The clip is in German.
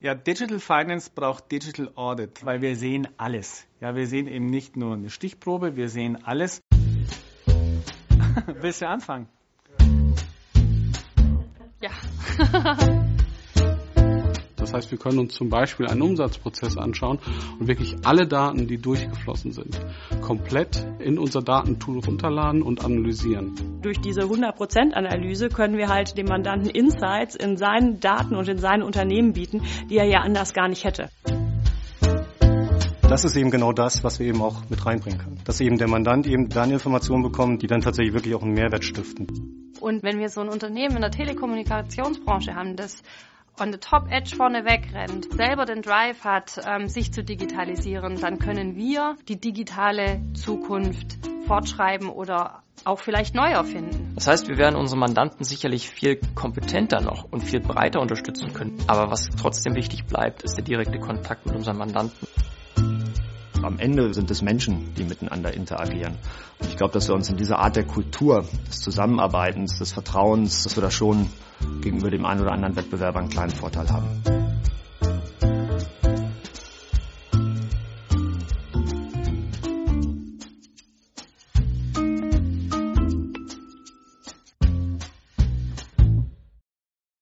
Ja, Digital Finance braucht Digital Audit, weil wir sehen alles. Ja, wir sehen eben nicht nur eine Stichprobe, wir sehen alles. Willst du anfangen? Ja. Das heißt, wir können uns zum Beispiel einen Umsatzprozess anschauen und wirklich alle Daten, die durchgeflossen sind, komplett in unser Datentool runterladen und analysieren. Durch diese 100%-Analyse können wir halt dem Mandanten Insights in seinen Daten und in seinen Unternehmen bieten, die er ja anders gar nicht hätte. Das ist eben genau das, was wir eben auch mit reinbringen können. Dass eben der Mandant eben dann Informationen bekommt, die dann tatsächlich wirklich auch einen Mehrwert stiften. Und wenn wir so ein Unternehmen in der Telekommunikationsbranche haben, das on the top edge vorne wegrennt, selber den Drive hat, ähm, sich zu digitalisieren, dann können wir die digitale Zukunft fortschreiben oder auch vielleicht neu erfinden. Das heißt, wir werden unsere Mandanten sicherlich viel kompetenter noch und viel breiter unterstützen können. Aber was trotzdem wichtig bleibt, ist der direkte Kontakt mit unseren Mandanten. Am Ende sind es Menschen, die miteinander interagieren. Und ich glaube, dass wir uns in dieser Art der Kultur, des Zusammenarbeitens, des Vertrauens, dass wir da schon gegenüber dem einen oder anderen Wettbewerber einen kleinen Vorteil haben.